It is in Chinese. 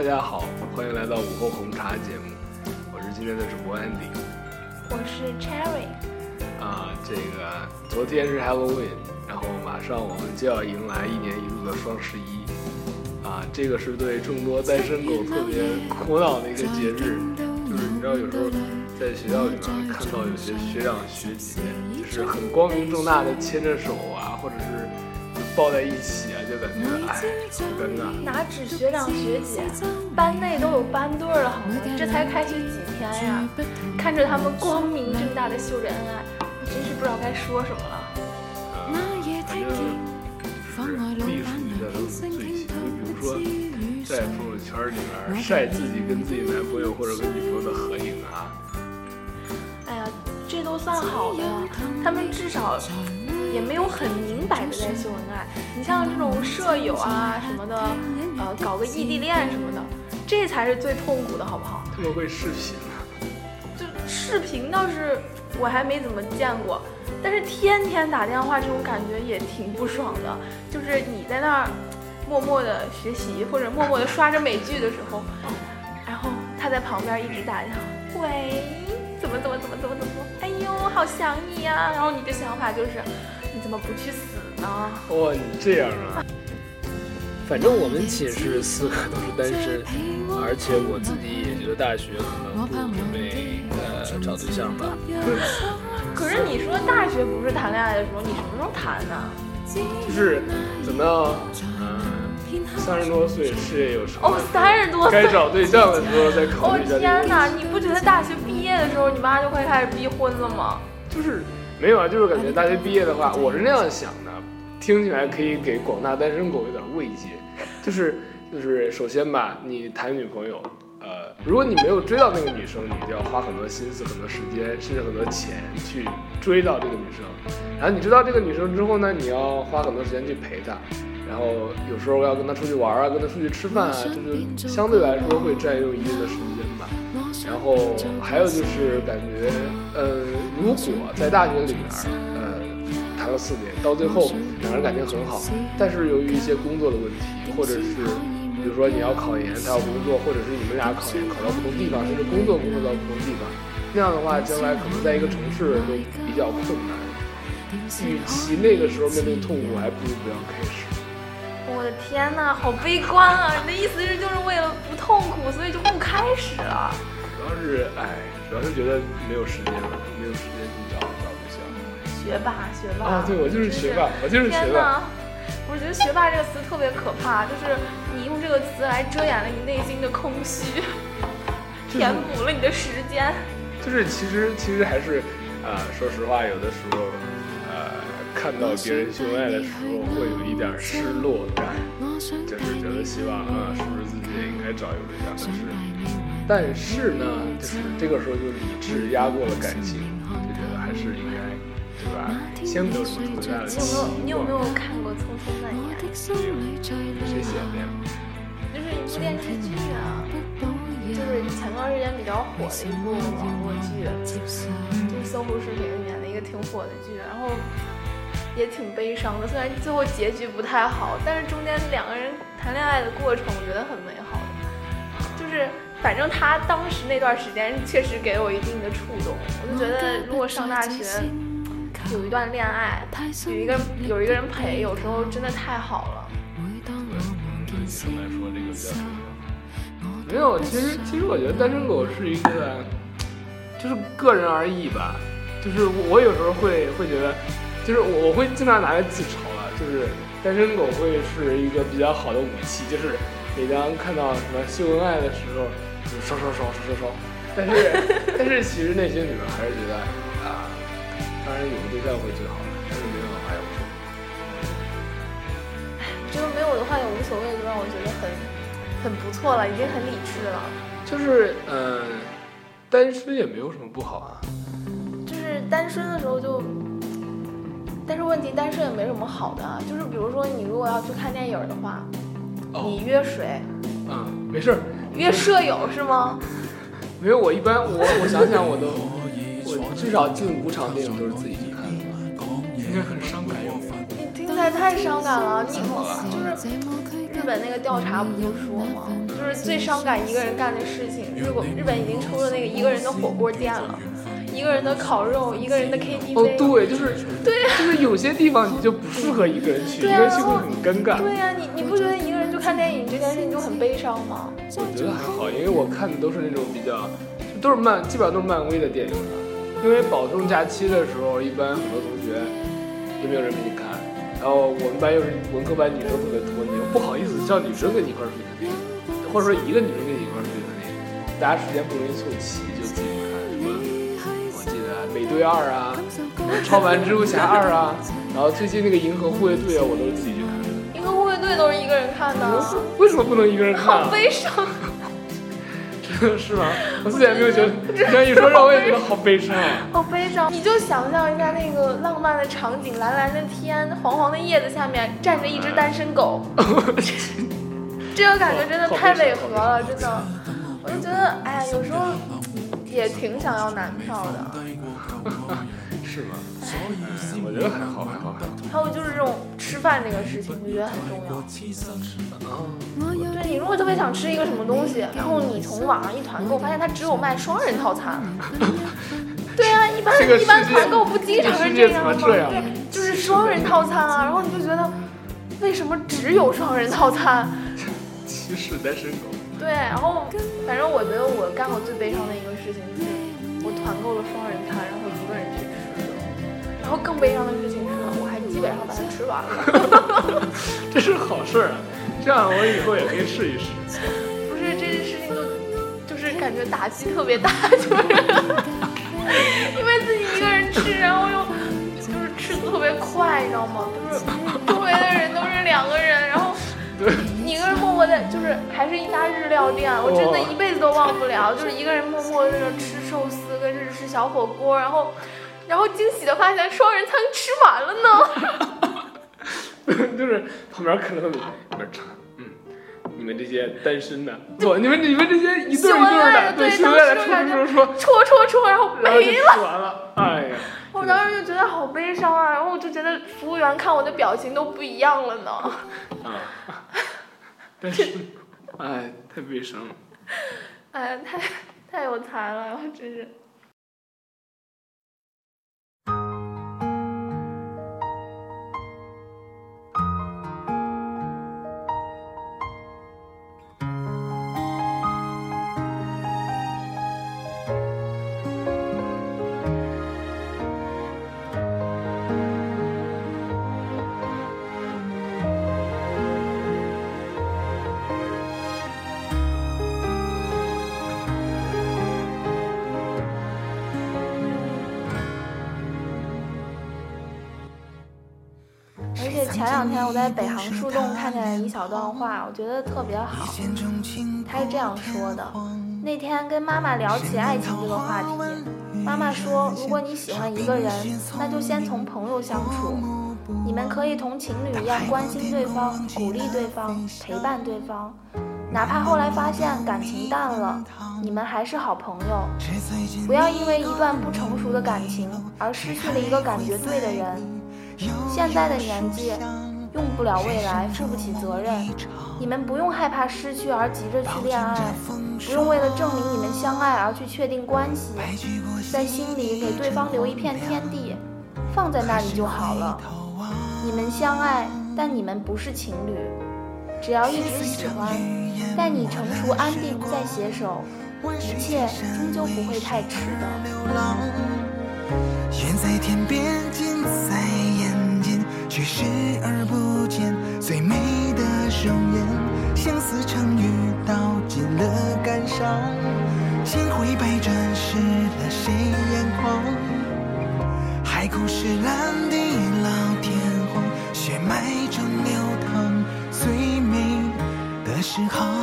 大家好，欢迎来到午后红茶节目，我是今天的主播 Andy。我是 Cherry。啊，这个昨天是 Halloween，然后马上我们就要迎来一年一度的双十一。啊，这个是对众多单身狗特别苦恼的一个节日，就是你知道有时候在学校里面看到有些学长学姐，就是很光明正大的牵着手啊，或者是抱在一起啊，就感觉哎，好尴尬。哪止学长学姐，班内都有班对了，好吗？这才开学几天呀，看着他们光明正大的秀着恩爱，我真是不知道该说什么了。呃，反正就是隶属于的都是最行，就比如说在朋友圈里面晒自己跟自己男朋友或者跟女朋友的合影啊，哎呀，这都算好的，他们至少也没有很明摆的在秀恩爱。你像这种舍友啊什么的，呃，搞个异地恋什么的，这才是最痛苦的，好不好？他们会视频啊，就视频倒是我还没怎么见过，但是天天打电话这种感觉也挺不爽的。就是你在那儿默默的学习或者默默的刷着美剧的时候，然后他在旁边一直打电话，喂，怎么怎么怎么怎么怎么，哎呦，好想你呀、然后你的想法就是，你怎么不去死呢？哇，你这样啊？反正我们寝室四个都是单身，而且我自己也觉得大学可能不准备呃找对象吧。可是你说大学不是谈恋爱的时候，你什么时候谈呢？就是怎么样嗯三十多岁，事业有成，哦，三十多岁该。找对象的时候再考哦虑一下哦天哪！你不觉得大学毕业的时候，你妈就快开始逼婚了吗？就是没有啊，就是感觉大学毕业的话，我是那样想的，听起来可以给广大单身狗有点慰藉。就是就是，首先吧，你谈女朋友，呃，如果你没有追到那个女生，你就要花很多心思、很多时间，甚至很多钱去追到这个女生。然后你知道这个女生之后呢，你要花很多时间去陪她，然后有时候要跟她出去玩啊，跟她出去吃饭啊，这就相对来说会占用一定的时间。然后还有就是感觉，呃，如果在大学里面，呃，谈了四年，到最后两人感情很好，但是由于一些工作的问题，或者是比如说你要考研，他要工作，或者是你们俩考研考到不同地方，甚至工作工作到不同地方，那样的话，将来可能在一个城市都比较困难。与其那个时候面对痛苦，还不如不要开始。我的天哪，好悲观啊！你的意思是就是为了不痛苦，所以就不开始了？主要是，哎，主要是觉得没有时间了，没有时间去找找对象。学霸，学霸啊，对，我就是学霸，我就是学天霸。哪！我觉得“学霸”这个词特别可怕，就是你用这个词来遮掩了你内心的空虚，填补了你的时间。就是其实其实还是，啊、说实话，有的时候，呃，看到别人秀恩爱的时候，会有一点失落感，就是觉得希望啊、是不是自己也应该找一个对象？但是，但是呢，就是这个时候就理智压过了感情，就觉得还是应该，对吧？先不要什么特别大的你有没有？你有没有看过《匆匆那年》？谁写的呀？就是一部电视剧啊，就是前段时间比较火的一部网络剧，就是搜狐视频演的一个挺火的剧，然后也挺悲伤的。虽然最后结局不太好，但是中间两个人谈恋爱的过程，我觉得很美好。反正他当时那段时间确实给我一定的触动，我就觉得如果上大学有一段恋爱，有一个有一个人陪，有时候真的太好了。对女生来说，这个比较重要。没有，其实其实我觉得单身狗是一个，就是个人而异吧。就是我我有时候会会觉得，就是我我会经常拿来自嘲了，就是单身狗会是一个比较好的武器，就是每当看到什么秀恩爱的时候，就烧烧烧烧烧烧。但是 但是其实内心里面还是觉得啊，当然有个对象会最好的，但是没有的话也无所谓。这个没有的话也无所谓，就让我觉得很很不错了，已经很理智了。就是嗯、呃单身也没有什么不好啊。就是单身的时候就，但是问题单身也没什么好的啊。就是比如说你如果要去看电影的话，你约谁？嗯，没事儿，约舍友是吗？没有我一般我我想想我都我至少近五场电影都是自己去看的，应该很伤感哟。你听起来，太伤感了。你就是日本那个调查不就说吗？就是最伤感一个人干的事情。日本日本已经出了那个一个人的火锅店了，一个人的烤肉，一个人的 KTV。哦，对，就是对呀，就是有些地方你就不适合一个人去，一个人去会很尴尬。对呀，你你不觉得一看电影这件事情就很悲伤吗？我觉得还好，因为我看的都是那种比较，都是漫，基本上都是漫威的电影。因为保重假期的时候，一般很多同学也没有人陪你看，然后我们班又是文科班，女生特别多，你又不好意思叫女生跟你一块儿去看电影，或者说一个女生跟你一块儿去看电影，大家时间不容易凑齐，就自己看。什么我记得美队二啊，超凡蜘蛛侠二啊，然后最近那个银河护卫队啊，我都自己去看。都是一个人看的，为什么不能一个人看？好悲伤。是吗？我自己也没有觉得，这样一说让我也觉得好悲伤。好悲伤！你就想象一下那个浪漫的场景：蓝蓝的天，黄黄的叶子下面站着一只单身狗。这个感觉真的太违和了，真的。我就觉得，哎呀，有时候也挺想要男票的。是吗？嗯，我觉得还好，还好，还好。还有就是这种吃饭这个事情，我觉得很重要。对你如果特别想吃一个什么东西，然后你从网上一团购，发现它只有卖双人套餐。对啊，一般一般团购不经常是这样吗？对，就是双人套餐啊。然后你就觉得，为什么只有双人套餐？歧视单身狗。对，然后反正我觉得我干过最悲伤的一个事情，就是我团购了双人餐，然后后更悲伤的事情是，我还基本上把它吃完了。这是好事啊。这样我以后也可以试一试。不是这件事情就就是感觉打击特别大，就是 因为自己一个人吃，然后又就是吃的特别快，你知道吗？就是周围的人都是两个人，然后你一个人默默在，就是还是一家日料店，我真的一辈子都忘不了，就是一个人默默在那吃寿司跟日式小火锅，然后然后惊喜的发现双人餐吃完了呢。就是旁边看着他们，里边唱，嗯，你们这些单身的，不，你们你们这些一对一对的，对，秀恩爱的，戳戳戳戳戳戳，然后没了，完了，哎呀，我当时就觉得好悲伤啊，然后我就觉得服务员看我的表情都不一样了呢，啊，但是，哎，太悲伤了，哎，太太有才了，然后真是。前两天我在北航树洞看见了一小段话，我觉得特别好。他是这样说的：那天跟妈妈聊起爱情这个话题，妈妈说，如果你喜欢一个人，那就先从朋友相处，你们可以同情侣一样关心对方、鼓励对方、陪伴对方，哪怕后来发现感情淡了，你们还是好朋友。不要因为一段不成熟的感情而失去了一个感觉对的人。现在的年纪，用不了未来，负不起责任。你们不用害怕失去而急着去恋爱，不用为了证明你们相爱而去确定关系，在心里给对方留一片天地，放在那里就好了。你们相爱，但你们不是情侣。只要一直喜欢，待你成熟安定再携手，一切终究不会太迟的。容颜，相思成雨，道尽了感伤。心灰百转，湿了谁眼眶？海枯石烂，地老天荒，血脉中流淌最美的时候。